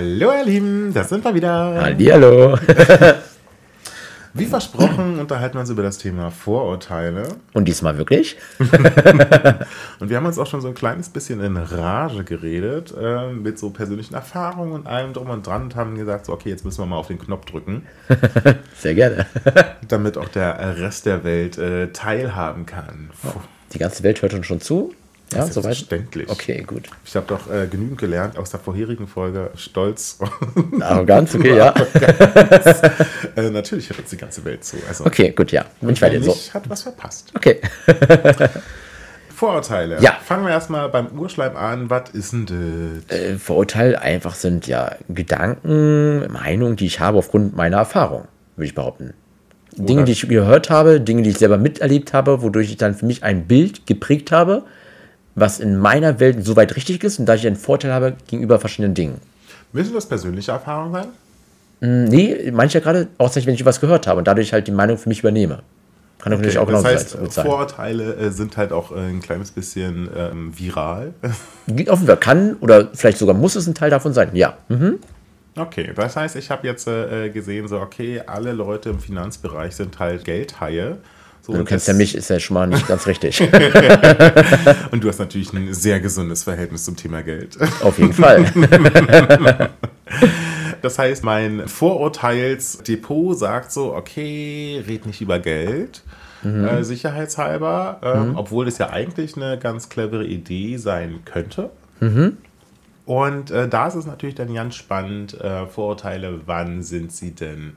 Hallo ihr Lieben, da sind wir wieder. Hallihallo. Wie versprochen unterhalten wir uns über das Thema Vorurteile. Und diesmal wirklich? und wir haben uns auch schon so ein kleines bisschen in Rage geredet, äh, mit so persönlichen Erfahrungen und allem drum und dran und haben gesagt, so okay, jetzt müssen wir mal auf den Knopf drücken. Sehr gerne. damit auch der Rest der Welt äh, teilhaben kann. Die ganze Welt hört uns schon zu. Ja, soweit. Selbstverständlich. Okay, gut. Ich habe doch äh, genügend gelernt aus der vorherigen Folge Stolz. Arroganz, okay, ja. äh, natürlich hört uns die ganze Welt zu. Also, okay, gut, ja. Bin ich weiter so. hat was verpasst. Okay. Vorurteile. Ja. Fangen wir erstmal beim Urschleim an. Was ist denn das? Äh, Vorurteile einfach sind ja Gedanken, Meinungen, die ich habe aufgrund meiner Erfahrung, würde ich behaupten. Dinge, die ich gehört habe, Dinge, die ich selber miterlebt habe, wodurch ich dann für mich ein Bild geprägt habe, was in meiner Welt soweit richtig ist und da ich einen Vorteil habe gegenüber verschiedenen Dingen. Müssen das persönliche Erfahrungen sein? Mm, nee, manche gerade, außer wenn ich was gehört habe und dadurch halt die Meinung für mich übernehme. Kann natürlich okay, auch genau das heißt, sein. Vorurteile äh, sind halt auch äh, ein kleines bisschen ähm, viral. Offenbar kann oder vielleicht sogar muss es ein Teil davon sein, ja. Mhm. Okay, das heißt, ich habe jetzt äh, gesehen, so, okay, alle Leute im Finanzbereich sind halt Geldhaie. So, du kennst ja mich, ist ja schon mal nicht ganz richtig. und du hast natürlich ein sehr gesundes Verhältnis zum Thema Geld. Auf jeden Fall. das heißt, mein Vorurteilsdepot sagt so, okay, red nicht über Geld. Mhm. Äh, sicherheitshalber, äh, mhm. obwohl es ja eigentlich eine ganz clevere Idee sein könnte. Mhm. Und äh, da ist es natürlich dann ganz spannend, äh, Vorurteile, wann sind sie denn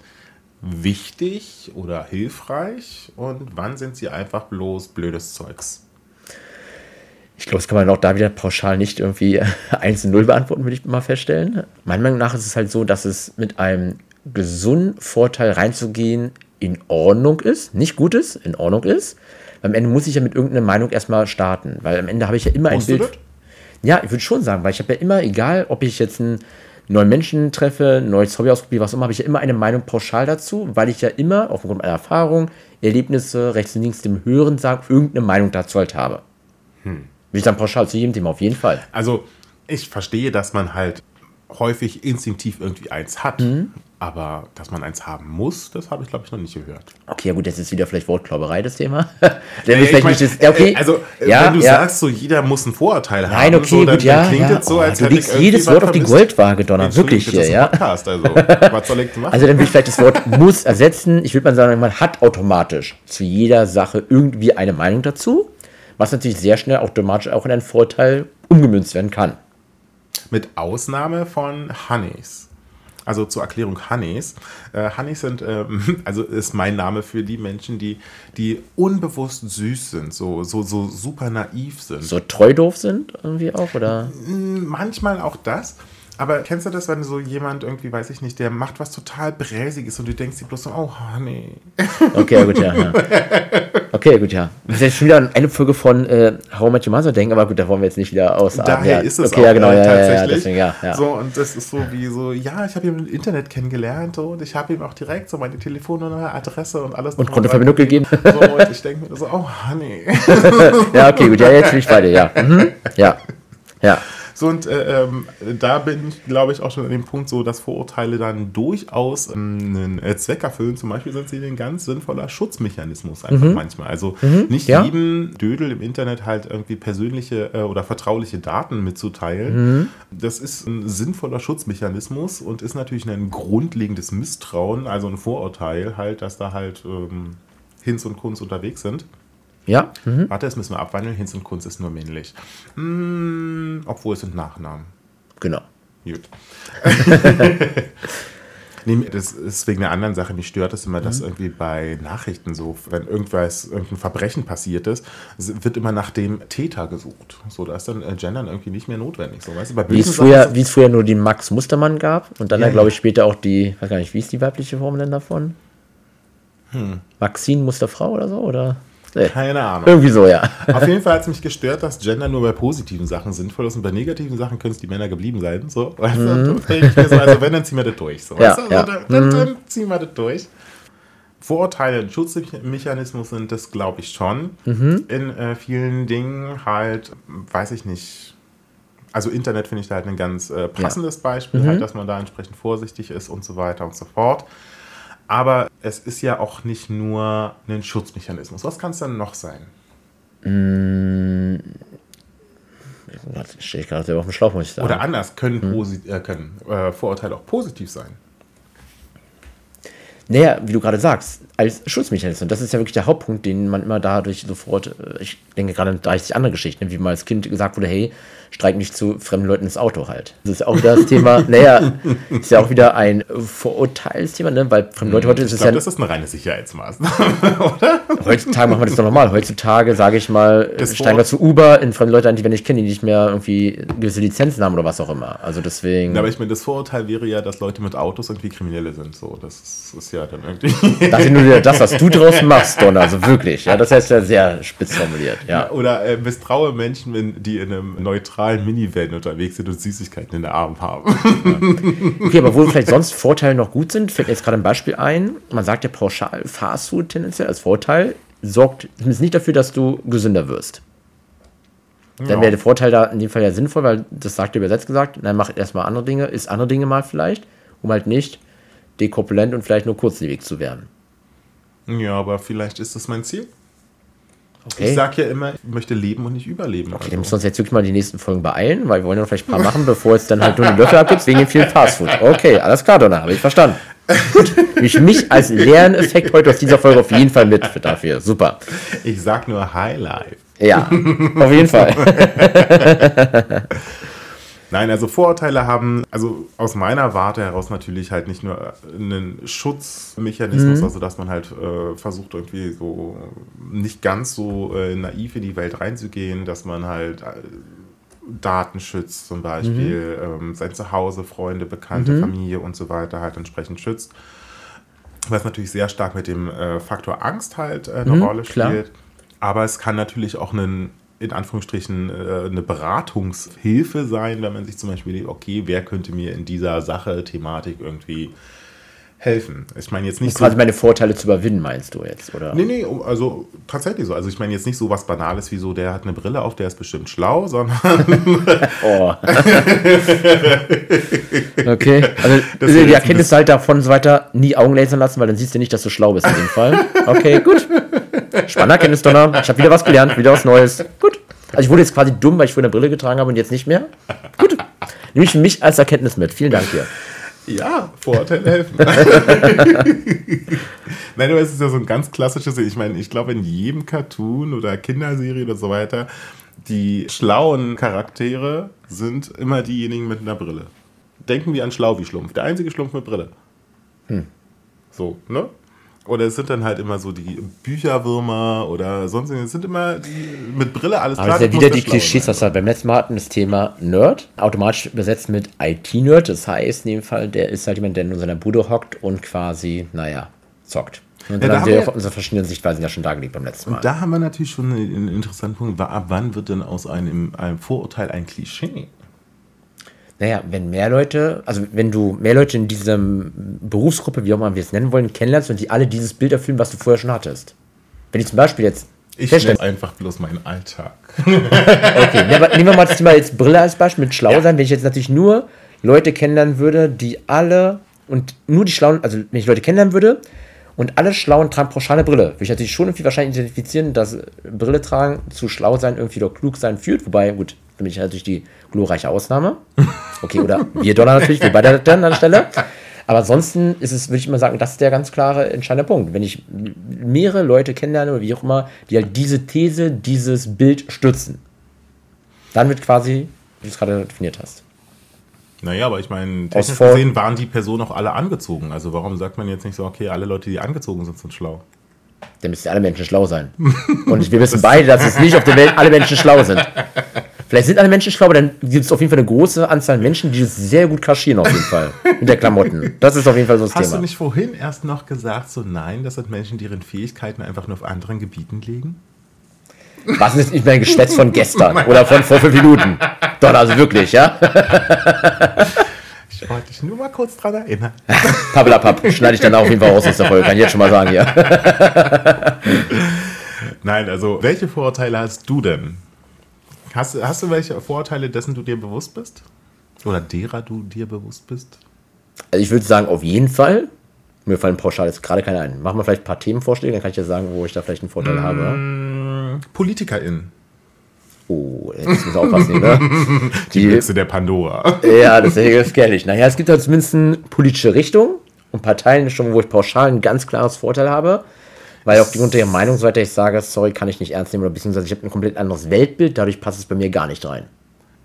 wichtig oder hilfreich und wann sind sie einfach bloß blödes Zeugs? Ich glaube, das kann man auch da wieder pauschal nicht irgendwie 1 0 beantworten, würde ich mal feststellen. Meiner Meinung nach ist es halt so, dass es mit einem gesunden Vorteil reinzugehen in Ordnung ist, nicht gut ist, in Ordnung ist. Am Ende muss ich ja mit irgendeiner Meinung erstmal starten, weil am Ende habe ich ja immer Musst ein Bild. Ja, ich würde schon sagen, weil ich habe ja immer, egal ob ich jetzt ein neuen Menschen treffe, neues Hobby ausprobiere, was immer, habe ich ja immer eine Meinung pauschal dazu, weil ich ja immer aufgrund meiner Erfahrung, Erlebnisse, rechts und links dem Hören sagen, irgendeine Meinung dazu halt habe. Hm. Will ich dann pauschal zu jedem Thema auf jeden Fall. Also, ich verstehe, dass man halt häufig instinktiv irgendwie eins hat. Mhm. Aber dass man eins haben muss, das habe ich, glaube ich, noch nicht gehört. Okay, ja gut, das ist wieder vielleicht Wortklauberei, das Thema. ja, ich mein, das, okay. Also, ja, wenn du ja. sagst, so jeder muss ein Vorurteil haben, Nein, okay, so, dann, gut, ja, klingt ja. so, als oh, Du legst jedes Wort auf die Goldwaage, Donner, wirklich hier, ja. Podcast, also, was soll ich machen? Also dann will ich vielleicht das Wort muss ersetzen. Ich würde mal sagen, man hat automatisch zu jeder Sache irgendwie eine Meinung dazu, was natürlich sehr schnell automatisch auch in einen Vorteil umgemünzt werden kann. Mit Ausnahme von Honeys. Also zur Erklärung Hannes. Äh, Hannes sind, ähm, also ist mein Name für die Menschen, die, die unbewusst süß sind, so, so, so super naiv sind. So treu doof sind irgendwie auch, oder? Manchmal auch das. Aber kennst du das, wenn so jemand irgendwie, weiß ich nicht, der macht was total Bräsiges und du denkst dir bloß so, oh, nee. Okay, gut, ja. ja. Okay, gut, ja. Das ist jetzt schon wieder eine Folge von äh, How Much Mother denken, aber gut, da wollen wir jetzt nicht wieder aus. Daher ja. ist es okay, auch, ja, genau, äh, ja, tatsächlich. Ja, deswegen, ja, ja. So, und das ist so wie so, ja, ich habe ihn im Internet kennengelernt und ich habe ihm auch direkt so meine Telefonnummer, Adresse und alles. Und Kontoverbindung gegeben. So, und ich denke mir so, oh, honey. ja, okay, gut, ja, jetzt bin ich bei dir, ja. Mhm. Ja, ja. So, und äh, ähm, da bin ich, glaube ich, auch schon an dem Punkt so, dass Vorurteile dann durchaus ähm, einen äh, Zweck erfüllen. Zum Beispiel sind sie ein ganz sinnvoller Schutzmechanismus einfach mhm. manchmal. Also mhm. nicht ja. jedem Dödel im Internet halt irgendwie persönliche äh, oder vertrauliche Daten mitzuteilen. Mhm. Das ist ein sinnvoller Schutzmechanismus und ist natürlich ein grundlegendes Misstrauen, also ein Vorurteil halt, dass da halt ähm, Hinz und Kunz unterwegs sind. Ja. Mhm. Warte, das müssen wir abwandeln. Hinz und Kunz ist nur männlich. Hm, obwohl es sind Nachnamen. Genau. Gut. Nee, das ist wegen einer anderen Sache. Mich stört es immer, dass mhm. irgendwie bei Nachrichten so, wenn irgendwas, irgendein Verbrechen passiert ist, wird immer nach dem Täter gesucht. So, da ist dann äh, Gendern irgendwie nicht mehr notwendig. So, weißt du, bei wie, es früher, wie es früher nur die Max Mustermann gab und dann ja, ja glaube ich, später auch die, weiß gar nicht, wie ist die weibliche Form denn davon? Hm. Maxine Musterfrau oder so, oder? Nee. Keine Ahnung. Irgendwie so, ja. Auf jeden Fall hat es mich gestört, dass Gender nur bei positiven Sachen sinnvoll ist und bei negativen Sachen können es die Männer geblieben sein. So, weißt mhm. du, so, also wenn, dann ziehen wir das durch. So, ja, weißt du? ja. Also, dann, dann, mhm. ziehen wir das durch. Vorurteile und Schutzmechanismus sind das, glaube ich, schon. Mhm. In äh, vielen Dingen halt, weiß ich nicht. Also Internet finde ich da halt ein ganz äh, passendes ja. Beispiel, mhm. halt, dass man da entsprechend vorsichtig ist und so weiter und so fort. Aber es ist ja auch nicht nur ein Schutzmechanismus. Was kann es dann noch sein? Mmh. Stehe ich gerade auf dem Schlauch, muss ich sagen. Oder anders, können, hm. äh, können äh, Vorurteile auch positiv sein? Naja, wie du gerade sagst, als Schutzmechanismus. Das ist ja wirklich der Hauptpunkt, den man immer dadurch sofort, äh, ich denke gerade an 30 andere Geschichten, wie mal als Kind gesagt wurde, hey, streik nicht zu fremden Leuten ins Auto halt. Das ist auch wieder das Thema, naja, ist ja auch wieder ein Vorurteilsthema, ne? weil fremde Leute heute ist es ja... das ist eine reine Sicherheitsmaßnahme, oder? Heutzutage machen wir das doch normal. Heutzutage, sage ich mal, das steigen wir zu Uber in fremde Leute an, die wir nicht kennen, die nicht mehr irgendwie gewisse Lizenzen haben oder was auch immer. Also deswegen... Ja, aber ich meine, das Vorurteil wäre ja, dass Leute mit Autos irgendwie Kriminelle sind. So, das ist, ist ja dann irgendwie... Nur das, was du draus machst, Don, also wirklich. Ja, das heißt ja sehr spitz formuliert. Ja. Oder äh, misstraue Menschen, wenn die in einem neutralen Minivan unterwegs sind und Süßigkeiten in der Arm haben. Ja. Okay, aber wo vielleicht sonst Vorteile noch gut sind, fällt mir jetzt gerade ein Beispiel ein. Man sagt ja pauschal, Fastfood tendenziell als Vorteil sorgt zumindest nicht dafür, dass du gesünder wirst. Dann ja. wäre der Vorteil da in dem Fall ja sinnvoll, weil das sagt er übersetzt gesagt, dann mach erstmal andere Dinge, ist andere Dinge mal vielleicht, um halt nicht dekorpulent und vielleicht nur kurzlebig zu werden. Ja, aber vielleicht ist das mein Ziel. Okay. Ich sage ja immer, ich möchte leben und nicht überleben. Okay, also. dann müssen wir uns jetzt wirklich mal die nächsten Folgen beeilen, weil wir wollen ja noch vielleicht ein paar machen, bevor es dann halt nur die Löffel abgibt, wegen dem vielen Fastfood. Okay, alles klar, Donner, habe ich verstanden. Gut, ich mich als Lerneffekt heute aus dieser Folge auf jeden Fall mit dafür. Super. Ich sag nur High Life. Ja, auf jeden Fall. Nein, also Vorurteile haben, also aus meiner Warte heraus natürlich halt nicht nur einen Schutzmechanismus, mhm. also dass man halt äh, versucht irgendwie so nicht ganz so äh, naiv in die Welt reinzugehen, dass man halt äh, Daten schützt zum Beispiel, mhm. ähm, sein Zuhause, Freunde, Bekannte, mhm. Familie und so weiter halt entsprechend schützt. Was natürlich sehr stark mit dem äh, Faktor Angst halt äh, eine mhm, Rolle spielt. Klar. Aber es kann natürlich auch einen in Anführungsstrichen äh, eine Beratungshilfe sein, wenn man sich zum Beispiel denkt, okay, wer könnte mir in dieser Sache, Thematik irgendwie helfen. Ich meine jetzt nicht so. Quasi meine Vorteile zu überwinden, meinst du jetzt, oder? Nee, nee, also tatsächlich so. Also ich meine jetzt nicht so was Banales wie so, der hat eine Brille auf, der ist bestimmt schlau, sondern. oh. okay. Also die Erkenntnis halt davon so weiter, nie Augen lasern lassen, weil dann siehst du nicht, dass du schlau bist in dem Fall. Okay, gut. Spannender Erkenntnisdonner. Ich habe wieder was gelernt, wieder was Neues. Gut. Also ich wurde jetzt quasi dumm, weil ich vorhin eine Brille getragen habe und jetzt nicht mehr. Gut. Nehme ich mich als Erkenntnis mit. Vielen Dank dir. Ja, Vorurteile helfen. Nein, aber es ist ja so ein ganz klassisches, ich meine, ich glaube in jedem Cartoon oder Kinderserie oder so weiter, die schlauen Charaktere sind immer diejenigen mit einer Brille. Denken wir an Schlau wie Schlumpf, der einzige Schlumpf mit Brille. Hm. So, ne? Oder es sind dann halt immer so die Bücherwürmer oder sonst Es sind immer die mit Brille alles klar. Aber es ist ja wieder die Klischees, was wir beim letzten Mal hatten, das Thema Nerd. Automatisch übersetzt mit IT-Nerd. Das heißt, in dem Fall, der ist halt jemand, der in seiner Bude hockt und quasi, naja, zockt. Und dann ja, haben wir unsere verschiedenen Sichtweisen ja schon dargelegt beim letzten Mal. Und da haben wir natürlich schon einen interessanten Punkt. Ab wann wird denn aus einem, einem Vorurteil ein Klischee? Naja, wenn mehr Leute, also wenn du mehr Leute in dieser Berufsgruppe, wie auch immer wir es nennen wollen, kennenlernst und die alle dieses Bild erfüllen, was du vorher schon hattest. Wenn ich zum Beispiel jetzt. Ich nenne einfach bloß meinen Alltag. okay, ja, nehmen wir mal das Thema jetzt Brille als Beispiel mit schlau ja. sein. Wenn ich jetzt natürlich nur Leute kennenlernen würde, die alle und nur die Schlauen, also wenn ich Leute kennenlernen würde und alle Schlauen tragen pauschale Brille, würde ich natürlich schon irgendwie wahrscheinlich identifizieren, dass Brille tragen zu schlau sein irgendwie oder klug sein führt. Wobei, gut, für mich natürlich die glorreiche Ausnahme. Okay, oder wir Dollar natürlich, wir beide dann an der Stelle. Aber ansonsten ist es, würde ich mal sagen, das ist der ganz klare entscheidende Punkt. Wenn ich mehrere Leute kennenlerne oder wie auch immer, die halt diese These, dieses Bild stützen, dann wird quasi, wie du es gerade definiert hast. Naja, aber ich meine, technisch gesehen waren die Personen auch alle angezogen. Also warum sagt man jetzt nicht so, okay, alle Leute, die angezogen sind, sind schlau? Dann müssten alle Menschen schlau sein. Und wir wissen beide, dass es nicht auf der Welt alle Menschen schlau sind. Vielleicht sind alle Menschen schlau, aber dann gibt es auf jeden Fall eine große Anzahl Menschen, die das sehr gut kaschieren, auf jeden Fall. Mit der Klamotten. Das ist auf jeden Fall so das Hast Thema. Hast du nicht vorhin erst noch gesagt, so nein, das sind Menschen, die ihren Fähigkeiten einfach nur auf anderen Gebieten legen? Was ist nicht mein Geschwätz von gestern oder von vor fünf Minuten? Doch, also wirklich, ja? Ich wollte dich nur mal kurz dran erinnern. Pappelapapp, schneide ich dann auf jeden Fall aus aus der Folge, kann ich jetzt schon mal sagen, ja. Nein, also welche Vorurteile hast du denn? Hast, hast du welche Vorurteile, dessen du dir bewusst bist? Oder derer du dir bewusst bist? Also ich würde sagen, auf jeden Fall. Mir fallen pauschal jetzt gerade keine ein. Machen wir vielleicht ein paar Themenvorschläge, dann kann ich ja sagen, wo ich da vielleicht einen Vorteil mmh, habe. PolitikerInnen. Oh, jetzt wir aufpassen, ne? Die, Die Büchse der Pandora. Ja, das ist gefährlich. Naja, es gibt halt zumindest eine politische Richtung und Parteien schon, wo ich pauschal ein ganz klares Vorteil habe. Weil aufgrund der Meinungsseite ich sage, sorry, kann ich nicht ernst nehmen oder beziehungsweise ich habe ein komplett anderes Weltbild, dadurch passt es bei mir gar nicht rein.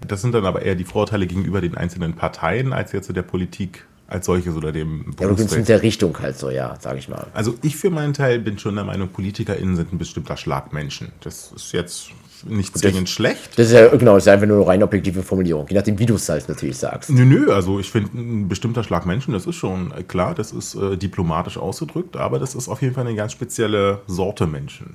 Das sind dann aber eher die Vorteile gegenüber den einzelnen Parteien als jetzt zu der Politik als solches oder dem Ja, du bist mit der Richtung halt so, ja, sage ich mal. Also ich für meinen Teil bin schon der Meinung, PolitikerInnen sind ein bestimmter Schlag Menschen. Das ist jetzt nicht zwingend schlecht. Das ist ja, genau, das ist einfach nur eine rein objektive Formulierung, je nachdem, wie du es halt natürlich sagst. Nö, nö, also ich finde, ein bestimmter Schlag Menschen, das ist schon äh, klar, das ist äh, diplomatisch ausgedrückt, aber das ist auf jeden Fall eine ganz spezielle Sorte Menschen.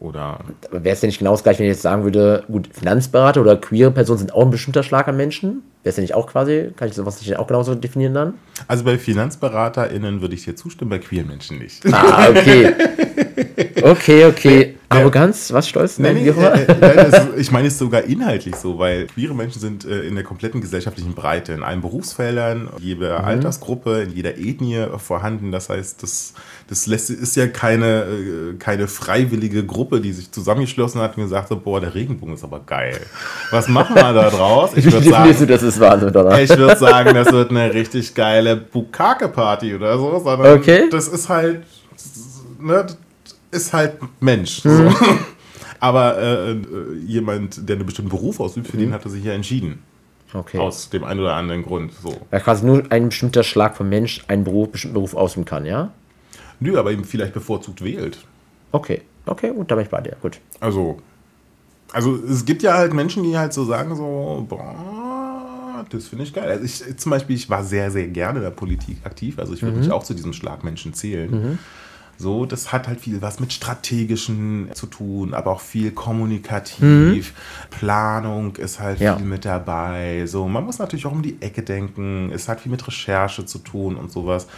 Oder. Wäre es denn nicht genau das gleiche, wenn ich jetzt sagen würde, gut, Finanzberater oder queere Personen sind auch ein bestimmter Schlag an Menschen? Wäre es denn nicht auch quasi, kann ich sowas nicht auch genauso definieren dann? Also bei FinanzberaterInnen würde ich dir zustimmen, bei queeren Menschen nicht. Ah, okay. Okay, okay. Arroganz, was stolz? Nein, nee, äh, äh, ich meine es sogar inhaltlich so, weil queere Menschen sind äh, in der kompletten gesellschaftlichen Breite, in allen Berufsfeldern, jeder mhm. Altersgruppe, in jeder Ethnie vorhanden. Das heißt, das, das lässt, ist ja keine, keine freiwillige Gruppe, die sich zusammengeschlossen hat und gesagt hat, boah, der Regenbogen ist aber geil. Was machen wir da draus? Ich würde sagen, du, das ist Wahnsinn, oder? Ich würde sagen, das wird eine richtig geile Bukake-Party oder so. Sondern okay. Das ist halt, ne, ist halt Mensch. Mhm. So. Aber äh, äh, jemand, der einen bestimmten Beruf ausübt, für mhm. den hat er sich ja entschieden. Okay. Aus dem einen oder anderen Grund. So. Weil quasi nur ein bestimmter Schlag vom Mensch einen Beruf, bestimmten Beruf ausüben kann, ja? Nö, aber eben vielleicht bevorzugt wählt. Okay, okay, gut, da bin ich bei dir. Gut. Also, also es gibt ja halt Menschen, die halt so sagen, so, boah, das finde ich geil. Also ich zum Beispiel, ich war sehr, sehr gerne in der Politik aktiv. Also ich würde mhm. mich auch zu diesem Schlagmenschen zählen. Mhm. So, das hat halt viel was mit strategischen zu tun, aber auch viel kommunikativ. Mhm. Planung ist halt ja. viel mit dabei. So, man muss natürlich auch um die Ecke denken. Es hat viel mit Recherche zu tun und sowas.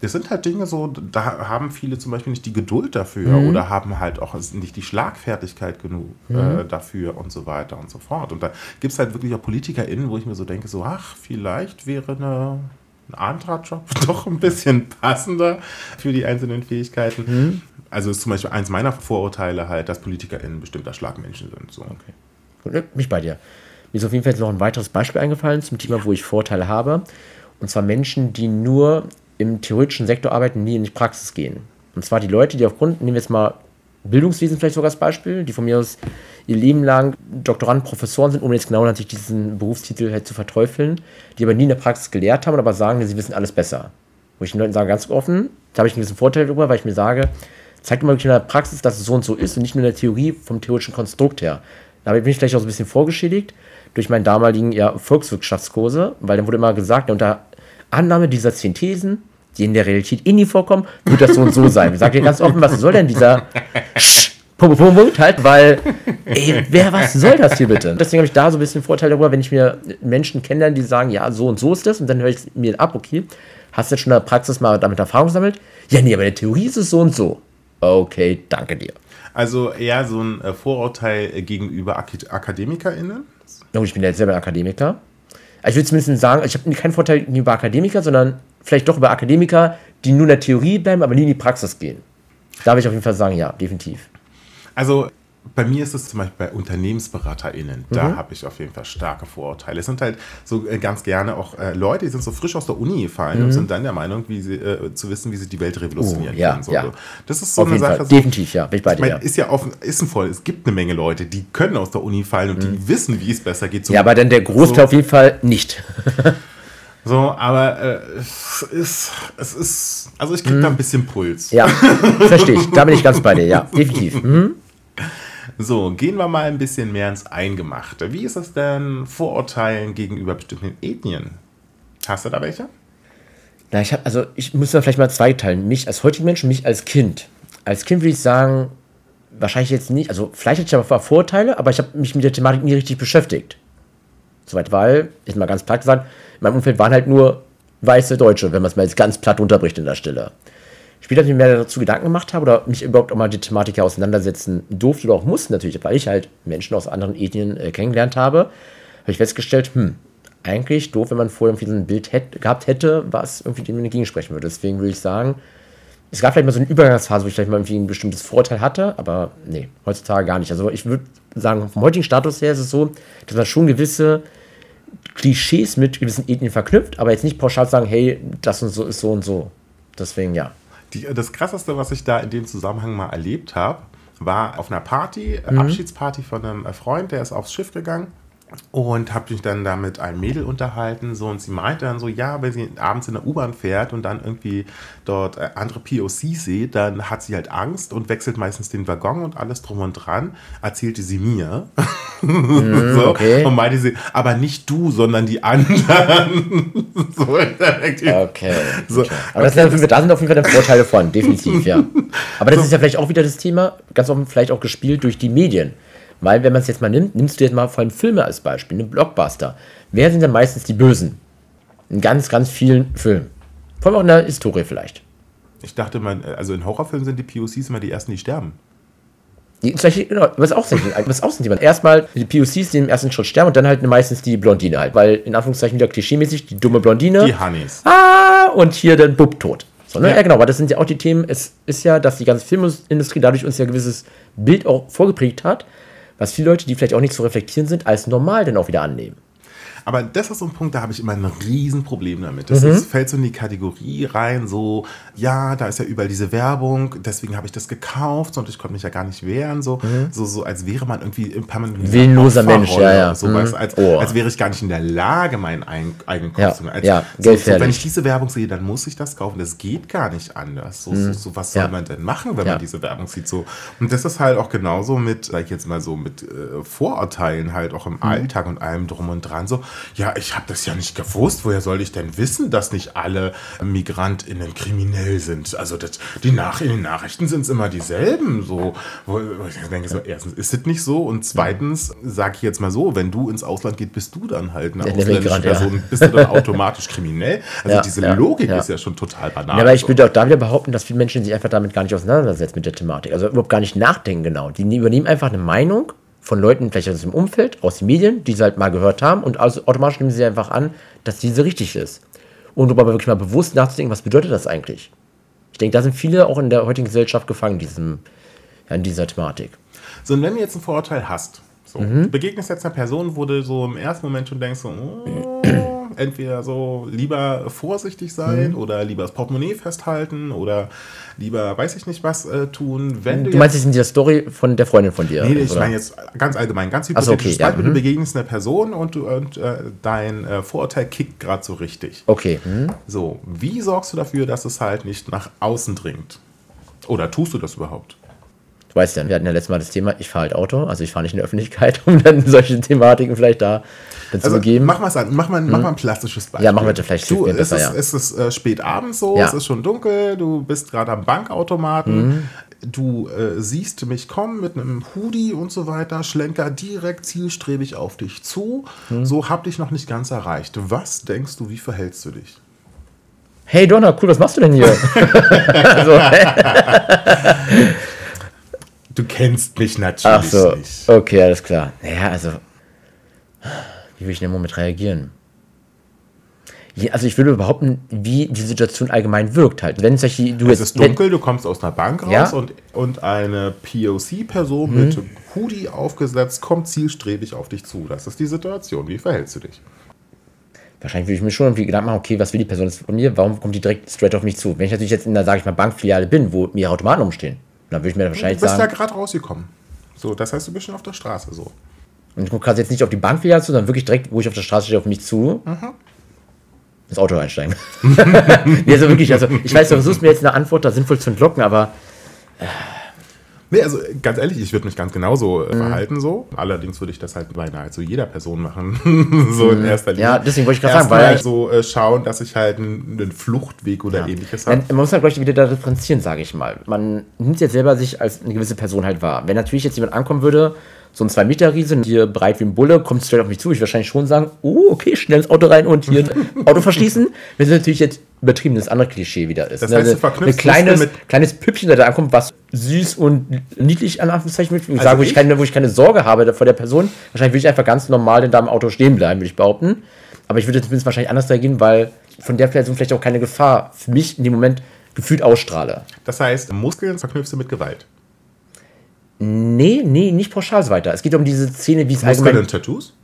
Das sind halt Dinge so, da haben viele zum Beispiel nicht die Geduld dafür mhm. oder haben halt auch nicht die Schlagfertigkeit genug äh, mhm. äh, dafür und so weiter und so fort. Und da gibt es halt wirklich auch PolitikerInnen, wo ich mir so denke, so, ach, vielleicht wäre eine ein anderer Job doch ein bisschen passender für die einzelnen Fähigkeiten. Mhm. Also ist zum Beispiel eins meiner Vorurteile halt, dass PolitikerInnen bestimmter Schlagmenschen sind. So. Okay. Gut, mich bei dir. Mir ist auf jeden Fall jetzt noch ein weiteres Beispiel eingefallen zum Thema, wo ich Vorteile habe. Und zwar Menschen, die nur im theoretischen Sektor arbeiten, nie in die Praxis gehen. Und zwar die Leute, die aufgrund, nehmen wir jetzt mal Bildungswesen vielleicht sogar als Beispiel, die von mir aus ihr Leben lang Doktoranden, Professoren sind, um jetzt genau natürlich diesen Berufstitel halt zu verteufeln, die aber nie in der Praxis gelehrt haben, aber sagen, sie wissen alles besser. Wo ich den Leuten sage, ganz offen, da habe ich einen gewissen Vorteil darüber, weil ich mir sage, zeigt mir wirklich in der Praxis, dass es so und so ist und nicht nur in der Theorie vom theoretischen Konstrukt her. Da bin ich vielleicht auch so ein bisschen vorgeschädigt durch meinen damaligen ja, Volkswirtschaftskurse, weil dann wurde immer gesagt, unter Annahme dieser zehn Thesen, die in der Realität eh nie vorkommen, wird das so und so sein. Ich sage dir ganz offen, was soll denn dieser Punkt, Punkt, Punkt, halt, weil, ey, wer, was soll das hier bitte? Deswegen habe ich da so ein bisschen Vorteil darüber, wenn ich mir Menschen kennenlerne, die sagen, ja, so und so ist das, und dann höre ich mir ab, okay, hast du jetzt schon in der Praxis mal damit Erfahrung gesammelt? Ja, nee, aber in der Theorie ist es so und so. Okay, danke dir. Also eher so ein äh, Vorurteil gegenüber Ak AkademikerInnen? Oh, ich bin ja jetzt selber Akademiker. Also ich würde zumindest sagen, ich habe keinen Vorteil gegenüber Akademiker, sondern vielleicht doch über Akademiker, die nur in der Theorie bleiben, aber nie in die Praxis gehen. Da würde ich auf jeden Fall sagen, ja, definitiv. Also bei mir ist es zum Beispiel bei UnternehmensberaterInnen, mhm. da habe ich auf jeden Fall starke Vorurteile. Es sind halt so äh, ganz gerne auch äh, Leute, die sind so frisch aus der Uni gefallen mhm. und sind dann der Meinung, wie sie, äh, zu wissen, wie sie die Welt revolutionieren oh, ja, können. So, ja. Das ist so auf eine Sache. So, Definitiv, ja, bin ich bei dir. Ich mein, ist ja offen, ist ein Voll, es gibt eine Menge Leute, die können aus der Uni fallen und mhm. die wissen, wie es besser geht. So, ja, aber dann der Großteil so. auf jeden Fall nicht. So, aber äh, es ist, es ist, also ich kriege mhm. da ein bisschen Puls. Ja, verstehe ich. Da bin ich ganz bei dir, ja, definitiv. Mhm. So, gehen wir mal ein bisschen mehr ins Eingemachte. Wie ist es denn Vorurteilen gegenüber bestimmten Ethnien? Hast du da welche? Na, ich habe, also ich muss da vielleicht mal zweiteilen. Mich als heutigen Mensch und mich als Kind. Als Kind würde ich sagen, wahrscheinlich jetzt nicht, also vielleicht hätte ich aber Vorteile, aber ich habe mich mit der Thematik nie richtig beschäftigt. Soweit, weil, jetzt mal ganz platt gesagt, in meinem Umfeld waren halt nur weiße Deutsche, wenn man es mal jetzt ganz platt unterbricht in der Stelle. Später, als ich mir dazu Gedanken gemacht habe oder mich überhaupt auch mal die Thematik auseinandersetzen durfte oder auch musste natürlich, weil ich halt Menschen aus anderen Ethnien äh, kennengelernt habe, habe ich festgestellt, hm, eigentlich doof, wenn man vorher irgendwie so ein Bild hätte, gehabt hätte, was irgendwie dem entgegensprechen würde. Deswegen würde ich sagen, es gab vielleicht mal so eine Übergangsphase, wo ich vielleicht mal irgendwie ein bestimmtes Vorteil hatte, aber nee, heutzutage gar nicht. Also ich würde sagen, vom heutigen Status her ist es so, dass man schon gewisse Klischees mit gewissen Ethnien verknüpft, aber jetzt nicht pauschal sagen, hey, das und so ist so und so. Deswegen ja. Die, das krasseste, was ich da in dem Zusammenhang mal erlebt habe, war auf einer Party, mhm. Abschiedsparty von einem Freund, der ist aufs Schiff gegangen und habe mich dann da mit einem Mädel unterhalten so und sie meinte dann so ja wenn sie abends in der U-Bahn fährt und dann irgendwie dort äh, andere POC sieht dann hat sie halt Angst und wechselt meistens den Waggon und alles drum und dran erzählte sie mir mm, so, okay. und meinte sie aber nicht du sondern die anderen so, okay, so, okay. aber das okay, sind, da sind auf jeden Fall Vorteile von definitiv ja aber das so. ist ja vielleicht auch wieder das Thema ganz offen vielleicht auch gespielt durch die Medien weil, wenn man es jetzt mal nimmt, nimmst du jetzt mal vor allem Filme als Beispiel, eine Blockbuster. Wer sind denn meistens die Bösen? In ganz, ganz vielen Filmen. Vor allem auch in der Historie vielleicht. Ich dachte, man, also in Horrorfilmen sind die POCs immer die ersten, die sterben. Die, genau, was auch sind, was auch sind die Erstmal die POCs, die im ersten Schritt sterben und dann halt meistens die Blondine halt, weil in Anführungszeichen wieder klischeemäßig die dumme Blondine. Die Honeys. Ah, und hier der Bub tot. So, ne? ja. ja. genau, aber das sind ja auch die Themen. Es ist ja, dass die ganze Filmindustrie dadurch uns ja ein gewisses Bild auch vorgeprägt hat, was viele Leute, die vielleicht auch nicht zu reflektieren sind, als normal dann auch wieder annehmen. Aber das ist so ein Punkt, da habe ich immer ein Riesenproblem damit. Das mhm. ist, fällt so in die Kategorie rein, so, ja, da ist ja überall diese Werbung, deswegen habe ich das gekauft und ich konnte mich ja gar nicht wehren, so, mhm. so, so als wäre man irgendwie im permanenten Willenloser Mensch, ja, ja. So, mhm. als, oh. als wäre ich gar nicht in der Lage, meinen eigenen Kopf zu als, ja, so, so, Wenn ich diese Werbung sehe, dann muss ich das kaufen. Das geht gar nicht anders. So, so, mhm. so was soll ja. man denn machen, wenn ja. man diese Werbung sieht? So. Und das ist halt auch genauso mit, sag ich jetzt mal so, mit äh, Vorurteilen halt auch im mhm. Alltag und allem drum und dran. So, ja, ich habe das ja nicht gewusst. Woher soll ich denn wissen, dass nicht alle MigrantInnen kriminell sind? Also das, die Nach in den Nachrichten sind es immer dieselben. So, wo, ich denke so, erstens ist es nicht so und zweitens sage ich jetzt mal so, wenn du ins Ausland gehst, bist du dann halt eine ausländische Person, ja. bist du dann automatisch kriminell. Also ja, diese ja, Logik ist ja schon total banal. Ja, aber ich würde auch da wieder behaupten, dass viele Menschen sich einfach damit gar nicht auseinandersetzen mit der Thematik. Also überhaupt gar nicht nachdenken genau. Die übernehmen einfach eine Meinung von Leuten, vielleicht aus dem Umfeld, aus den Medien, die sie halt mal gehört haben und also automatisch nehmen sie einfach an, dass diese richtig ist. Und um aber wirklich mal bewusst nachzudenken, was bedeutet das eigentlich? Ich denke, da sind viele auch in der heutigen Gesellschaft gefangen, diesem, ja, in dieser Thematik. So, und wenn du jetzt einen Vorurteil hast, so, mhm. du begegnest jetzt einer Person, wo du so im ersten Moment schon denkst, so, oh, entweder so lieber vorsichtig sein mhm. oder lieber das Portemonnaie festhalten oder lieber weiß ich nicht was äh, tun. Wenn du, du meinst jetzt in dieser Story von der Freundin von dir? Nee, ich meine jetzt ganz allgemein, ganz hypothetisch. So, okay, ja. Du mhm. begegnest einer Person und, du, und äh, dein äh, Vorurteil kickt gerade so richtig. Okay. Mhm. So, wie sorgst du dafür, dass es halt nicht nach außen dringt? Oder tust du das überhaupt? Du weißt ja, wir hatten ja letztes Mal das Thema, ich fahre halt Auto, also ich fahre nicht in der Öffentlichkeit, um dann solche Thematiken vielleicht da dazu also, geben. Mach mal an, mach mal, hm. mach mal ein plastisches Beispiel. Ja, machen wir vielleicht du, besser, es ist, es ist äh, spät abends so, ja. es ist schon dunkel, du bist gerade am Bankautomaten. Mhm. Du äh, siehst mich kommen mit einem Hoodie und so weiter, schlenker direkt zielstrebig auf dich zu. Mhm. So hab dich noch nicht ganz erreicht. Was denkst du, wie verhältst du dich? Hey Donner, cool, was machst du denn hier? also, du kennst mich natürlich Ach so, nicht. Okay, alles klar. Naja, also wie will ich in dem Moment reagieren? Also ich würde behaupten, wie die Situation allgemein wirkt halt. Wenn solche, du es ist dunkel, wenn, du kommst aus einer Bank raus ja? und, und eine POC-Person mhm. mit Hoodie aufgesetzt kommt zielstrebig auf dich zu. Das ist die Situation. Wie verhältst du dich? Wahrscheinlich würde ich mir schon irgendwie Gedanken machen, okay, was will die Person jetzt von mir? Warum kommt die direkt straight auf mich zu? Wenn ich natürlich jetzt in der, sage ich mal, Bankfiliale bin, wo mir Automaten umstehen, dann würde ich mir wahrscheinlich sagen... Du bist sagen, ja gerade rausgekommen. So, das heißt, du bist schon auf der Straße so. Und ich gucke gerade jetzt nicht auf die Bankfiliale zu, sondern wirklich direkt, wo ich auf der Straße stehe, auf mich zu. Mhm. ins Auto einsteigen. nee, also wirklich, also ich weiß, du versuchst mir jetzt eine Antwort da sinnvoll zu entlocken, aber. Äh, Nee, also ganz ehrlich, ich würde mich ganz genauso äh, mhm. verhalten so. Allerdings würde ich das halt beinahe zu jeder Person machen, so in mhm. erster Linie. Ja, deswegen wollte ich gerade sagen, weil halt so äh, schauen, dass ich halt einen, Fluchtweg oder ja. ähnliches habe. Man muss halt gleich wieder da differenzieren, sage ich mal. Man nimmt jetzt selber sich als eine gewisse Person halt wahr. Wenn natürlich jetzt jemand ankommen würde, so ein 2-Meter-Riese, hier breit wie ein Bulle, kommt straight auf mich zu, ich wahrscheinlich schon sagen, oh, okay, schnell ins Auto rein und hier Auto verschließen. Wenn es natürlich jetzt übertrieben das andere Klischee wieder ist. Das heißt, ne? du verknüpfst ein kleines, mit kleines Püppchen, der da ankommt, was süß und niedlich an Anführungszeichen mit. Ich also sage, wo ich, keine, wo ich keine Sorge habe vor der Person. Wahrscheinlich würde ich einfach ganz normal in deinem Auto stehen bleiben, würde ich behaupten. Aber ich würde zumindest wahrscheinlich anders reagieren, weil von der Person vielleicht auch keine Gefahr für mich in dem Moment gefühlt ausstrahle. Das heißt, Muskeln verknüpfst du mit Gewalt? Nee, nee, nicht pauschal so weiter. Es geht um diese Szene, wie es allgemein... Muskeln und Tattoos?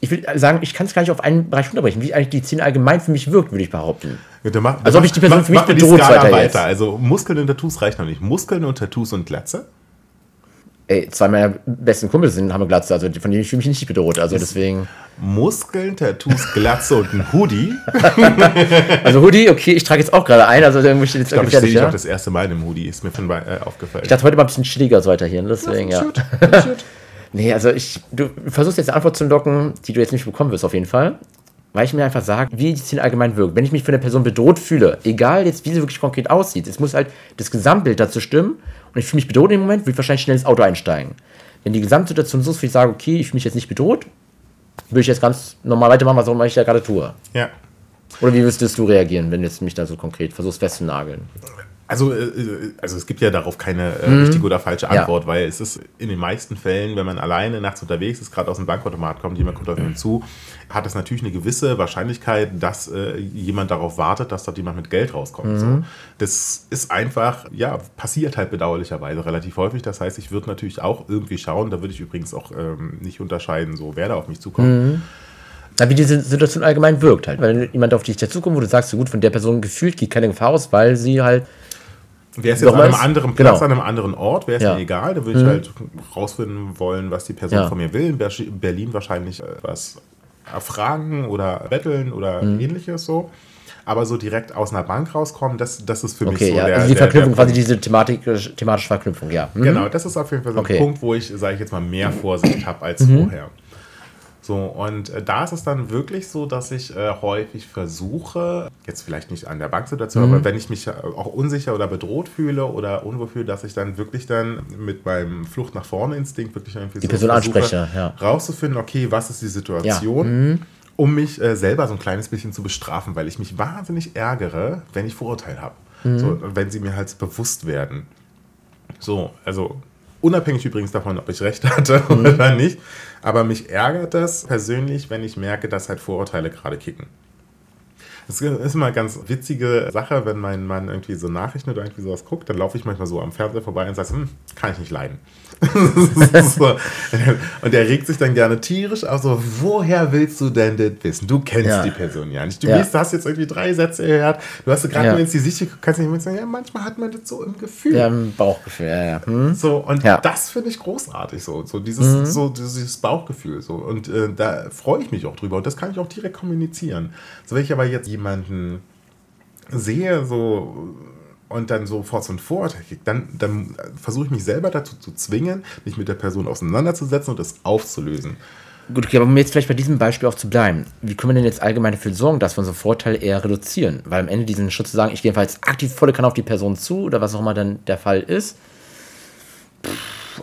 ich will sagen, ich kann es gar nicht auf einen Bereich unterbrechen, wie eigentlich die Szene allgemein für mich wirkt, würde ich behaupten. Ja, mach, also ob ich die Person mach, für mich bedroht weiter, weiter. Also Muskeln und Tattoos reicht noch nicht. Muskeln und Tattoos und Glatze? Ey, zwei meiner besten Kumpels sind, haben eine Glatze, also von denen ich mich nicht bedroht, also deswegen... Muskeln, Tattoos, Glatze und ein Hoodie. also Hoodie, okay, ich trage jetzt auch gerade ein, also irgendwie steht jetzt ich glaube, ich sehe dich ja? auch das erste Mal in einem Hoodie, ist mir von äh, aufgefallen. Ich dachte heute mal ein bisschen chilliger so weiter hier, deswegen, ja. ja. Nee, also ich, du versuchst jetzt eine Antwort zu locken, die du jetzt nicht bekommen wirst, auf jeden Fall. Weil ich mir einfach sage, wie die Szene allgemein wirkt. Wenn ich mich von der Person bedroht fühle, egal jetzt, wie sie wirklich konkret aussieht, es muss halt das Gesamtbild dazu stimmen und ich fühle mich bedroht im Moment, würde ich wahrscheinlich schnell ins Auto einsteigen. Wenn die Gesamtsituation so ist, würde ich sagen, okay, ich fühle mich jetzt nicht bedroht, würde ich jetzt ganz normal weitermachen, was auch immer ich da gerade tue. Ja. Oder wie würdest du reagieren, wenn du jetzt mich da so konkret versuchst festzunageln? Also, äh, äh, also es gibt ja darauf keine äh, mhm. richtige oder falsche Antwort, ja. weil es ist in den meisten Fällen, wenn man alleine nachts unterwegs ist, gerade aus dem Bankautomat kommt, jemand kommt auf einen zu, hat es natürlich eine gewisse Wahrscheinlichkeit, dass äh, jemand darauf wartet, dass dort jemand mit Geld rauskommt. Mhm. So. Das ist einfach, ja, passiert halt bedauerlicherweise relativ häufig. Das heißt, ich würde natürlich auch irgendwie schauen, da würde ich übrigens auch ähm, nicht unterscheiden, so wer da auf mich zukommt. Mhm. Na, wie diese Situation allgemein wirkt halt. Wenn jemand auf dich dazukommt, wo du sagst, so gut, von der Person gefühlt geht keine Gefahr aus, weil sie halt Wäre es jetzt an einem anderen Platz, genau. an einem anderen Ort, wäre es ja. mir egal. Da würde ich mhm. halt rausfinden wollen, was die Person ja. von mir will. In Berlin wahrscheinlich äh, was erfragen oder betteln oder mhm. ähnliches so. Aber so direkt aus einer Bank rauskommen, das, das ist für okay, mich so ja. der. Also die Verknüpfung, der, quasi diese Thematik, thematische Verknüpfung, ja. Mhm. Genau, das ist auf jeden Fall so okay. ein Punkt, wo ich, sage ich jetzt mal, mehr Vorsicht habe als mhm. vorher. So, und äh, da ist es dann wirklich so, dass ich äh, häufig versuche, jetzt vielleicht nicht an der Banksituation, mhm. aber wenn ich mich äh, auch unsicher oder bedroht fühle oder unwohl fühle, dass ich dann wirklich dann mit meinem Flucht nach vorne Instinkt wirklich irgendwie die so Person anspreche, ja. rauszufinden, okay, was ist die Situation? Ja. Mhm. Um mich äh, selber so ein kleines bisschen zu bestrafen, weil ich mich wahnsinnig ärgere, wenn ich Vorurteile habe. Mhm. So, wenn sie mir halt bewusst werden. So, also Unabhängig übrigens davon, ob ich recht hatte mhm. oder nicht. Aber mich ärgert das persönlich, wenn ich merke, dass halt Vorurteile gerade kicken. Das ist immer eine ganz witzige Sache, wenn mein Mann irgendwie so Nachrichten oder irgendwie sowas guckt, dann laufe ich manchmal so am Fernseher vorbei und sage, hm, kann ich nicht leiden. So. Und er regt sich dann gerne tierisch auf, so, woher willst du denn das wissen? Du kennst ja. die Person ja nicht. Du, ja. Du hast jetzt irgendwie drei Sätze gehört, du hast gerade ja. nur ins Gesicht geguckt, kannst nicht mehr sagen, ja, manchmal hat man das so im Gefühl. Ja, im Bauchgefühl, ja, ja. Hm? So, und das finde ich großartig, so, so, dieses, mhm. so dieses Bauchgefühl. So. Und äh, da freue ich mich auch drüber und das kann ich auch direkt kommunizieren. So, wenn ich aber jetzt jemanden sehe, so und dann sofort so ein Vorurteil kriegt, dann, dann versuche ich mich selber dazu zu zwingen, mich mit der Person auseinanderzusetzen und das aufzulösen. Gut, okay, aber um jetzt vielleicht bei diesem Beispiel auch zu bleiben, wie können wir denn jetzt allgemein dafür sorgen, dass wir unsere Vorteile eher reduzieren? Weil am Ende diesen Schritt zu sagen, ich gehe jedenfalls aktiv volle Kanne auf die Person zu oder was auch immer dann der Fall ist,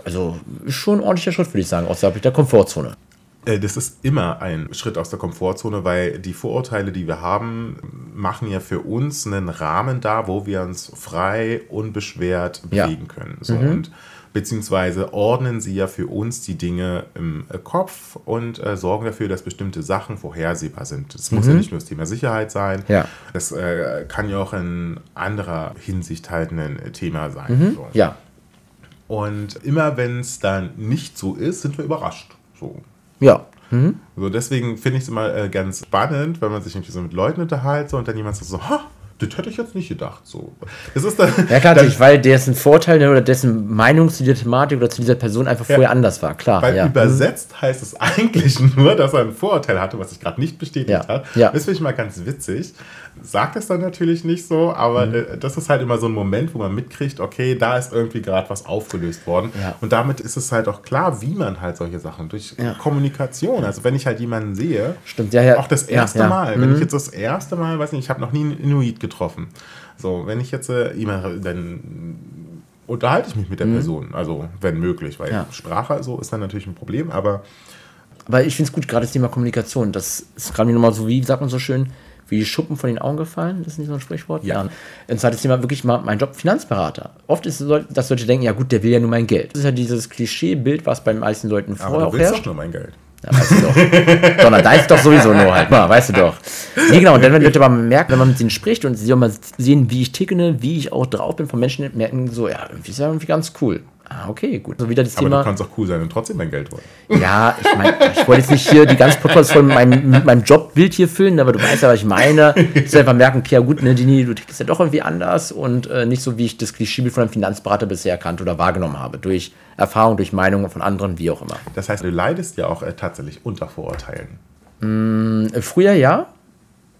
also ist schon ein ordentlicher Schritt, würde ich sagen, außerhalb der Komfortzone. Äh, das ist immer ein Schritt aus der Komfortzone, weil die Vorurteile, die wir haben, machen ja für uns einen Rahmen da, wo wir uns frei, unbeschwert bewegen ja. können. So, mhm. und beziehungsweise ordnen sie ja für uns die Dinge im äh, Kopf und äh, sorgen dafür, dass bestimmte Sachen vorhersehbar sind. Das mhm. muss ja mhm. nicht nur das Thema Sicherheit sein, ja. das äh, kann ja auch in anderer Hinsicht halt ein Thema sein. Mhm. So. Ja. Und immer wenn es dann nicht so ist, sind wir überrascht. So. Ja. Mhm. So, deswegen finde ich es immer äh, ganz spannend, wenn man sich irgendwie so mit Leuten unterhält so, und dann jemand so, ha, das hätte ich jetzt nicht gedacht. So. Das ist dann, ja, klar, dann, weil dessen Vorteil oder dessen Meinung zu dieser Thematik oder zu dieser Person einfach vorher ja, anders war, klar. Weil ja. übersetzt heißt es eigentlich nur, dass er ein Vorurteil hatte, was sich gerade nicht bestätigt ja. hat. Ja. Das finde ich mal ganz witzig. Sagt es dann natürlich nicht so, aber mhm. das ist halt immer so ein Moment, wo man mitkriegt, okay, da ist irgendwie gerade was aufgelöst worden. Und damit ist es halt auch klar, wie man halt solche Sachen durch Kommunikation, also wenn ich halt jemanden sehe, Stimmt, ja, ja. auch das erste Mal, mhm. wenn ich jetzt das erste Mal, weiß nicht, ich habe noch nie einen Inuit getroffen. So, wenn ich jetzt äh, jemanden, dann unterhalte ich mich mit der mhm. Person, also wenn möglich, weil ja. Sprache so ist dann natürlich ein Problem, aber. Aber ich finde es gut, gerade das Thema Kommunikation. Das ist gerade nochmal so, wie sagt man so schön, wie die Schuppen von den Augen gefallen. Das ist nicht so ein Sprichwort. Ja. ja. Und zwar das Thema wirklich mal mein Job Finanzberater. Oft ist es so, dass Leute denken, ja gut, der will ja nur mein Geld. Das ist ja dieses Klischeebild, was bei den meisten Leuten vorher Aber du willst auch nur mein Geld. Ja, weißt du doch. Sondern da ist doch sowieso nur halt mal, weißt du doch. Nee, genau. Und dann, wenn Leute aber merken, wenn man mit denen spricht und sie auch mal sehen, wie ich ticke, ne, wie ich auch drauf bin von Menschen, merken so, ja, irgendwie ist ja irgendwie ganz cool. Ah, okay, gut. So wieder das Aber Thema. du kannst auch cool sein und trotzdem dein Geld wollen. Ja, ich meine, ich wollte jetzt nicht hier die ganze Podcast von meinem, meinem Jobbild hier füllen, aber du weißt ja, was ich meine. Du einfach merken, ja gut, ne, Dini, du tickst ja doch irgendwie anders und äh, nicht so, wie ich das Klischeebild von einem Finanzberater bisher erkannt oder wahrgenommen habe. Durch Erfahrung, durch Meinungen von anderen, wie auch immer. Das heißt, du leidest ja auch äh, tatsächlich unter Vorurteilen. Mm, früher ja.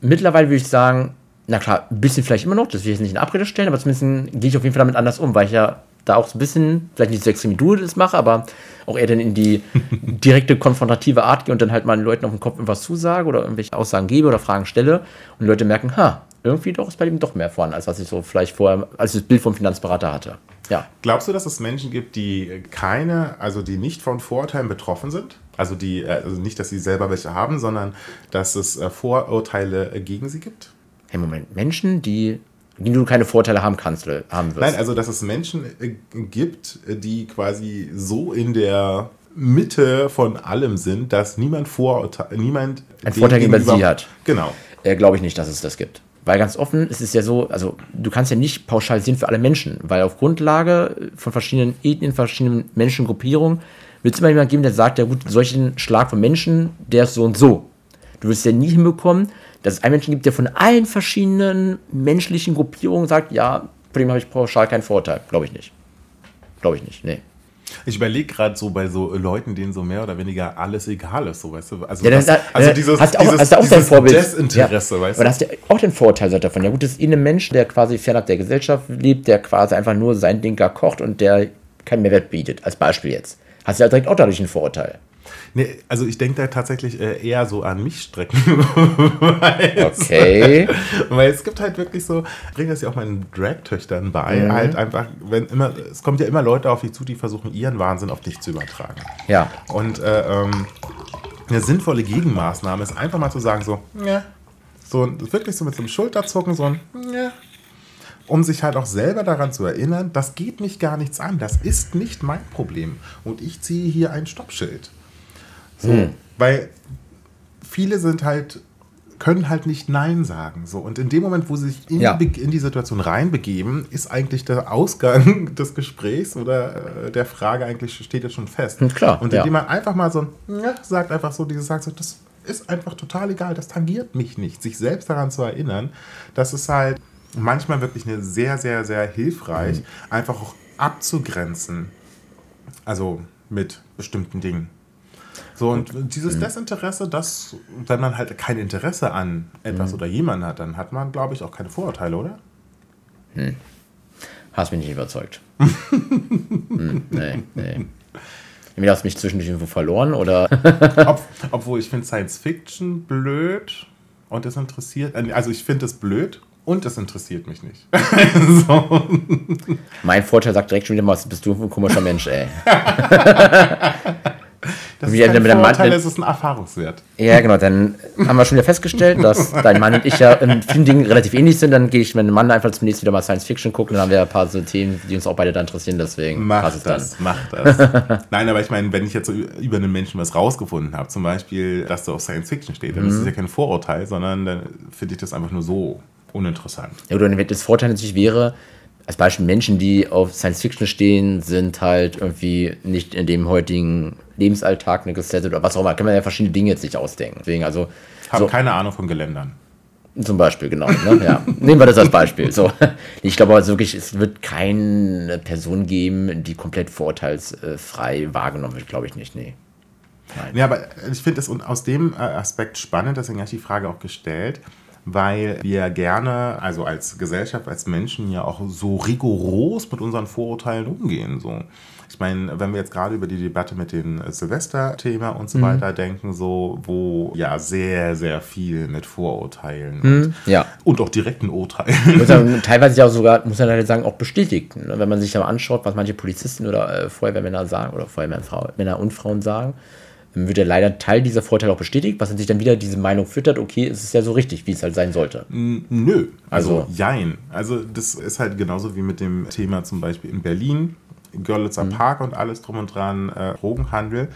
Mittlerweile würde ich sagen, na klar, ein bisschen vielleicht immer noch, das will ich jetzt nicht in Abrede stellen, aber zumindest gehe ich auf jeden Fall damit anders um, weil ich ja da auch so ein bisschen, vielleicht nicht so extrem wie du das mache, aber auch eher dann in die direkte konfrontative Art gehe und dann halt mal den Leuten auf den Kopf irgendwas zusage oder irgendwelche Aussagen gebe oder Fragen stelle und Leute merken, ha, irgendwie doch ist bei dem doch mehr vorhanden, als was ich so vielleicht vorher, als das Bild vom Finanzberater hatte. Ja. Glaubst du, dass es Menschen gibt, die keine, also die nicht von Vorurteilen betroffen sind? Also die, äh, also nicht, dass sie selber welche haben, sondern dass es äh, Vorurteile gegen sie gibt? Hey, Moment, Menschen, die die du keine Vorteile haben kannst haben wirst. Nein, also dass es Menschen äh, gibt, die quasi so in der Mitte von allem sind, dass niemand Vorurteil, niemand ein Vorteil gegenüber sie hat. Genau. Äh, Glaube ich nicht, dass es das gibt. Weil ganz offen, es ist ja so, also du kannst ja nicht pauschalisieren für alle Menschen, weil auf Grundlage von verschiedenen Ethnien, verschiedenen Menschengruppierungen wird es immer jemanden geben, der sagt, ja gut, solchen Schlag von Menschen, der ist so und so. Du wirst ja nie hinbekommen, dass es einen Menschen gibt, der von allen verschiedenen menschlichen Gruppierungen sagt, ja, von dem habe ich pauschal keinen Vorteil. Glaube ich nicht. Glaube ich nicht, nee. Ich überlege gerade so bei so Leuten, denen so mehr oder weniger alles egal ist, so weißt du. Also, ja, das, das, also dieses, hast auch, dieses, hast auch dieses Vorbild. Desinteresse, ja. weißt du. Und hast du auch den Vorteil davon. Ja gut, das ist eh ein Mensch, der quasi fernab der Gesellschaft lebt, der quasi einfach nur sein Ding kocht und der keinen Mehrwert bietet. Als Beispiel jetzt. Hast du ja direkt auch dadurch einen Vorurteil. Nee, also ich denke da tatsächlich äh, eher so an mich strecken. okay. weil es gibt halt wirklich so, ich bringe das ja auch meinen Drag-Töchtern bei, mhm. halt einfach, wenn immer, es kommt ja immer Leute auf dich zu, die versuchen, ihren Wahnsinn auf dich zu übertragen. Ja. Und äh, ähm, eine sinnvolle Gegenmaßnahme ist einfach mal zu sagen, so, ja. So wirklich so mit so einem Schulterzucken, so ein, ja um sich halt auch selber daran zu erinnern, das geht mich gar nichts an, das ist nicht mein Problem und ich ziehe hier ein Stoppschild. So, hm. Weil viele sind halt, können halt nicht Nein sagen. So. Und in dem Moment, wo sie sich in, ja. die, in die Situation reinbegeben, ist eigentlich der Ausgang des Gesprächs oder äh, der Frage eigentlich steht jetzt schon fest. Hm, klar. Und indem ja. man einfach mal so, ja, sagt einfach so, dieses sagt so, das ist einfach total egal, das tangiert mich nicht. Sich selbst daran zu erinnern, das ist halt manchmal wirklich eine sehr, sehr, sehr hilfreich, mhm. einfach auch abzugrenzen. Also mit bestimmten Dingen. So, und dieses mhm. Desinteresse, das, wenn man halt kein Interesse an etwas mhm. oder jemanden hat, dann hat man, glaube ich, auch keine Vorurteile, oder? Hm. Hast mich nicht überzeugt. hm, nee, nee. Entweder hast du mich zwischendurch irgendwo verloren oder. Ob, obwohl ich finde Science Fiction blöd und das interessiert. Also ich finde es blöd und das interessiert mich nicht. so. Mein Vorteil sagt direkt schon wieder mal, bist du ein komischer Mensch, ey. Das ist kein Vorurteil, es ist ein Erfahrungswert. Ja, genau. Dann haben wir schon wieder festgestellt, dass dein Mann und ich ja in vielen Dingen relativ ähnlich sind. Dann gehe ich mit dem Mann einfach zum nächsten wieder mal Science Fiction gucken. Dann haben wir ein paar so Themen, die uns auch beide da interessieren. Deswegen mach das. Mach das. Nein, aber ich meine, wenn ich jetzt so über einen Menschen was rausgefunden habe, zum Beispiel, dass da auf Science Fiction steht, dann mhm. ist es ja kein Vorurteil, sondern dann finde ich das einfach nur so uninteressant. Ja, oder das Vorteil natürlich wäre, als Beispiel Menschen, die auf Science Fiction stehen, sind halt irgendwie nicht in dem heutigen Lebensalltag eine gesettet oder was auch immer. Kann man ja verschiedene Dinge jetzt nicht ausdenken. Deswegen, also. Haben so, keine Ahnung von Geländern. Zum Beispiel, genau. Ne? Ja. Nehmen wir das als Beispiel. So. Ich glaube also wirklich, es wird keine Person geben, die komplett vorurteilsfrei wahrgenommen wird, glaube ich nicht. Nee. Nein. Ja, aber ich finde es aus dem äh, Aspekt spannend, deswegen habe ich die Frage auch gestellt, weil wir gerne, also als Gesellschaft, als Menschen ja auch so rigoros mit unseren Vorurteilen umgehen. So. Ich meine, wenn wir jetzt gerade über die Debatte mit dem Silvester-Thema und so mhm. weiter denken, so, wo ja sehr, sehr viel mit Vorurteilen mhm. und, ja. und auch direkten Urteilen. Ja teilweise ja auch sogar, muss man leider sagen, auch bestätigt. Ne? Wenn man sich aber anschaut, was manche Polizisten oder äh, Feuerwehrmänner sagen oder Feuerwehrmänner und Frauen sagen, wird ja leider Teil dieser Vorteile auch bestätigt, was sich dann wieder diese Meinung füttert, okay, es ist ja so richtig, wie es halt sein sollte. Nö, also, also jein. Also das ist halt genauso wie mit dem Thema zum Beispiel in Berlin, Görlitzer mhm. Park und alles drum und dran, äh, Drogenhandel,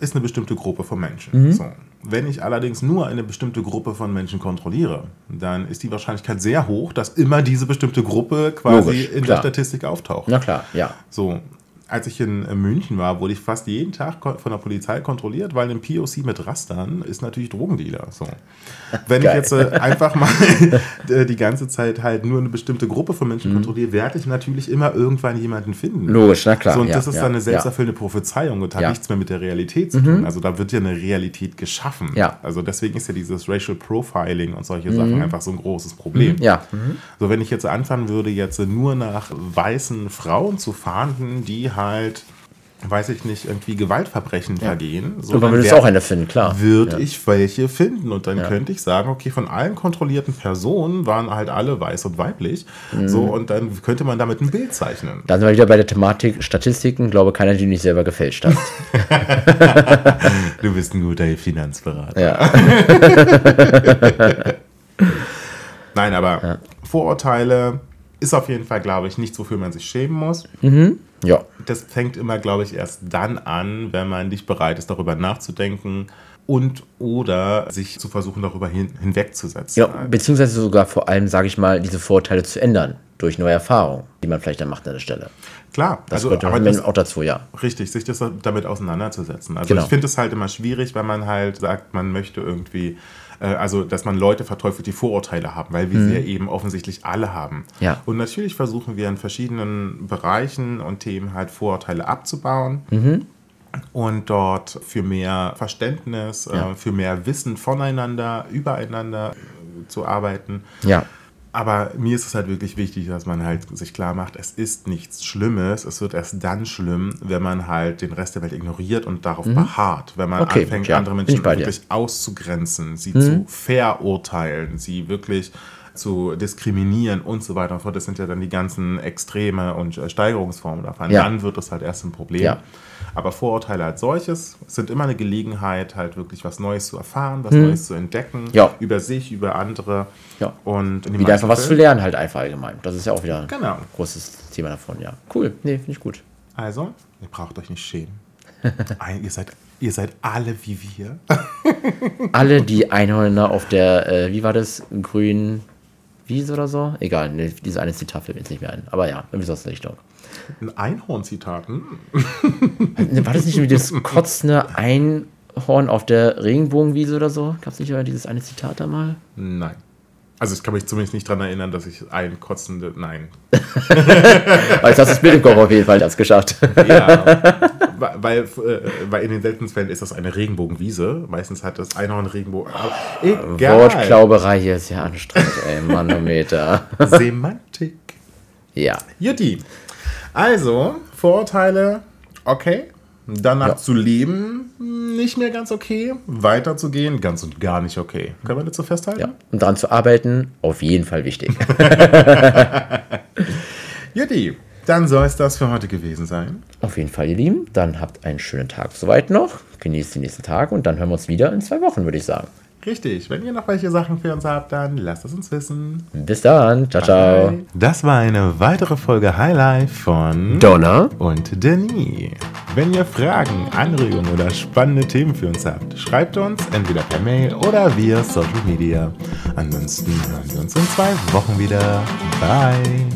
ist eine bestimmte Gruppe von Menschen. Mhm. So. Wenn ich allerdings nur eine bestimmte Gruppe von Menschen kontrolliere, dann ist die Wahrscheinlichkeit sehr hoch, dass immer diese bestimmte Gruppe quasi Logisch, in klar. der Statistik auftaucht. Na klar, ja. So, als ich in München war, wurde ich fast jeden Tag von der Polizei kontrolliert, weil ein POC mit Rastern ist natürlich Drogendealer. So. Wenn Geil. ich jetzt äh, einfach mal äh, die ganze Zeit halt nur eine bestimmte Gruppe von Menschen mhm. kontrolliere, werde ich natürlich immer irgendwann jemanden finden. Logisch, na klar. So, und ja, das ist ja, dann eine selbsterfüllende ja. Prophezeiung und hat nichts mehr mit der Realität zu tun. Mhm. Also da wird ja eine Realität geschaffen. Ja. Also deswegen ist ja dieses Racial Profiling und solche mhm. Sachen einfach so ein großes Problem. Mhm. Ja. So, wenn ich jetzt anfangen würde, jetzt nur nach weißen Frauen zu fahnden, die halt, weiß ich nicht, irgendwie Gewaltverbrechen ja. vergehen. So, und man würde es auch eine finden, klar. Würde ja. ich welche finden. Und dann ja. könnte ich sagen, okay, von allen kontrollierten Personen waren halt alle weiß und weiblich. Mhm. So, und dann könnte man damit ein Bild zeichnen. Da sind wir wieder bei der Thematik Statistiken. glaube, keiner, die nicht selber gefälscht hat. du bist ein guter Finanzberater. Ja. Nein, aber Vorurteile ist auf jeden Fall, glaube ich, nichts, wofür man sich schämen muss. Mhm. Ja. Das fängt immer, glaube ich, erst dann an, wenn man nicht bereit ist, darüber nachzudenken und oder sich zu versuchen, darüber hin, hinwegzusetzen. Ja, beziehungsweise sogar vor allem, sage ich mal, diese Vorteile zu ändern durch neue Erfahrungen, die man vielleicht dann macht an der Stelle. Klar, das also, gehört das, auch dazu, ja. Richtig, sich das damit auseinanderzusetzen. Also genau. ich finde es halt immer schwierig, wenn man halt sagt, man möchte irgendwie also dass man Leute verteufelt, die Vorurteile haben, weil wir mhm. sie ja eben offensichtlich alle haben. Ja. Und natürlich versuchen wir in verschiedenen Bereichen und Themen halt Vorurteile abzubauen. Mhm. Und dort für mehr Verständnis, äh, ja. äh, für mehr Wissen voneinander, übereinander äh, zu arbeiten. Ja. Aber mir ist es halt wirklich wichtig, dass man halt sich klar macht, es ist nichts Schlimmes. Es wird erst dann schlimm, wenn man halt den Rest der Welt ignoriert und darauf mhm. beharrt. Wenn man okay, anfängt, ja, andere Menschen wirklich auszugrenzen, sie mhm. zu verurteilen, sie wirklich zu diskriminieren und so weiter und fort. Das sind ja dann die ganzen Extreme und äh, Steigerungsformen davon. Ja. Dann wird das halt erst ein Problem. Ja. Aber Vorurteile als solches sind immer eine Gelegenheit, halt wirklich was Neues zu erfahren, was hm. Neues zu entdecken, ja. über sich, über andere. Ja. Und wieder einfach was zu lernen, halt einfach allgemein. Das ist ja auch wieder genau. ein großes Thema davon, ja. Cool, nee, finde ich gut. Also, ihr braucht euch nicht schämen. ihr, seid, ihr seid alle wie wir. alle die Einhörner auf der, äh, wie war das, grünen Wiese oder so? Egal, nee, diese eine Zitat fällt mir jetzt nicht mehr ein. Aber ja, irgendwie so aus der Richtung. Ein Einhorn-Zitat. Hm? War das nicht irgendwie das kotzende Einhorn auf der Regenbogenwiese oder so? Gab es nicht dieses eine Zitat da mal? Nein. Also ich kann mich zumindest nicht daran erinnern, dass ich ein kotzende. Nein. Aber jetzt hast du das Bild im Kopf auf jeden Fall das geschafft. ja. Weil, äh, weil in den seltensten Fällen ist das eine Regenbogenwiese. Meistens hat das Einhorn Regenbogen. Egal. Wortklauberei hier ist ja anstrengend, ey, Manometer. Semantik. Ja. Jutti. Also, Vorurteile, okay. Danach ja. zu leben, nicht mehr ganz okay. Weiterzugehen, ganz und gar nicht okay. Können wir dazu festhalten? Ja. Und daran zu arbeiten, auf jeden Fall wichtig. Jutti, dann soll es das für heute gewesen sein. Auf jeden Fall, ihr Lieben. Dann habt einen schönen Tag soweit noch. Genießt die nächsten Tage und dann hören wir uns wieder in zwei Wochen, würde ich sagen. Richtig. Wenn ihr noch welche Sachen für uns habt, dann lasst es uns wissen. Bis dann. Ciao, ciao. Das war eine weitere Folge Highlife von Donna und Denis. Wenn ihr Fragen, Anregungen oder spannende Themen für uns habt, schreibt uns entweder per Mail oder via Social Media. Ansonsten hören wir uns in zwei Wochen wieder. Bye.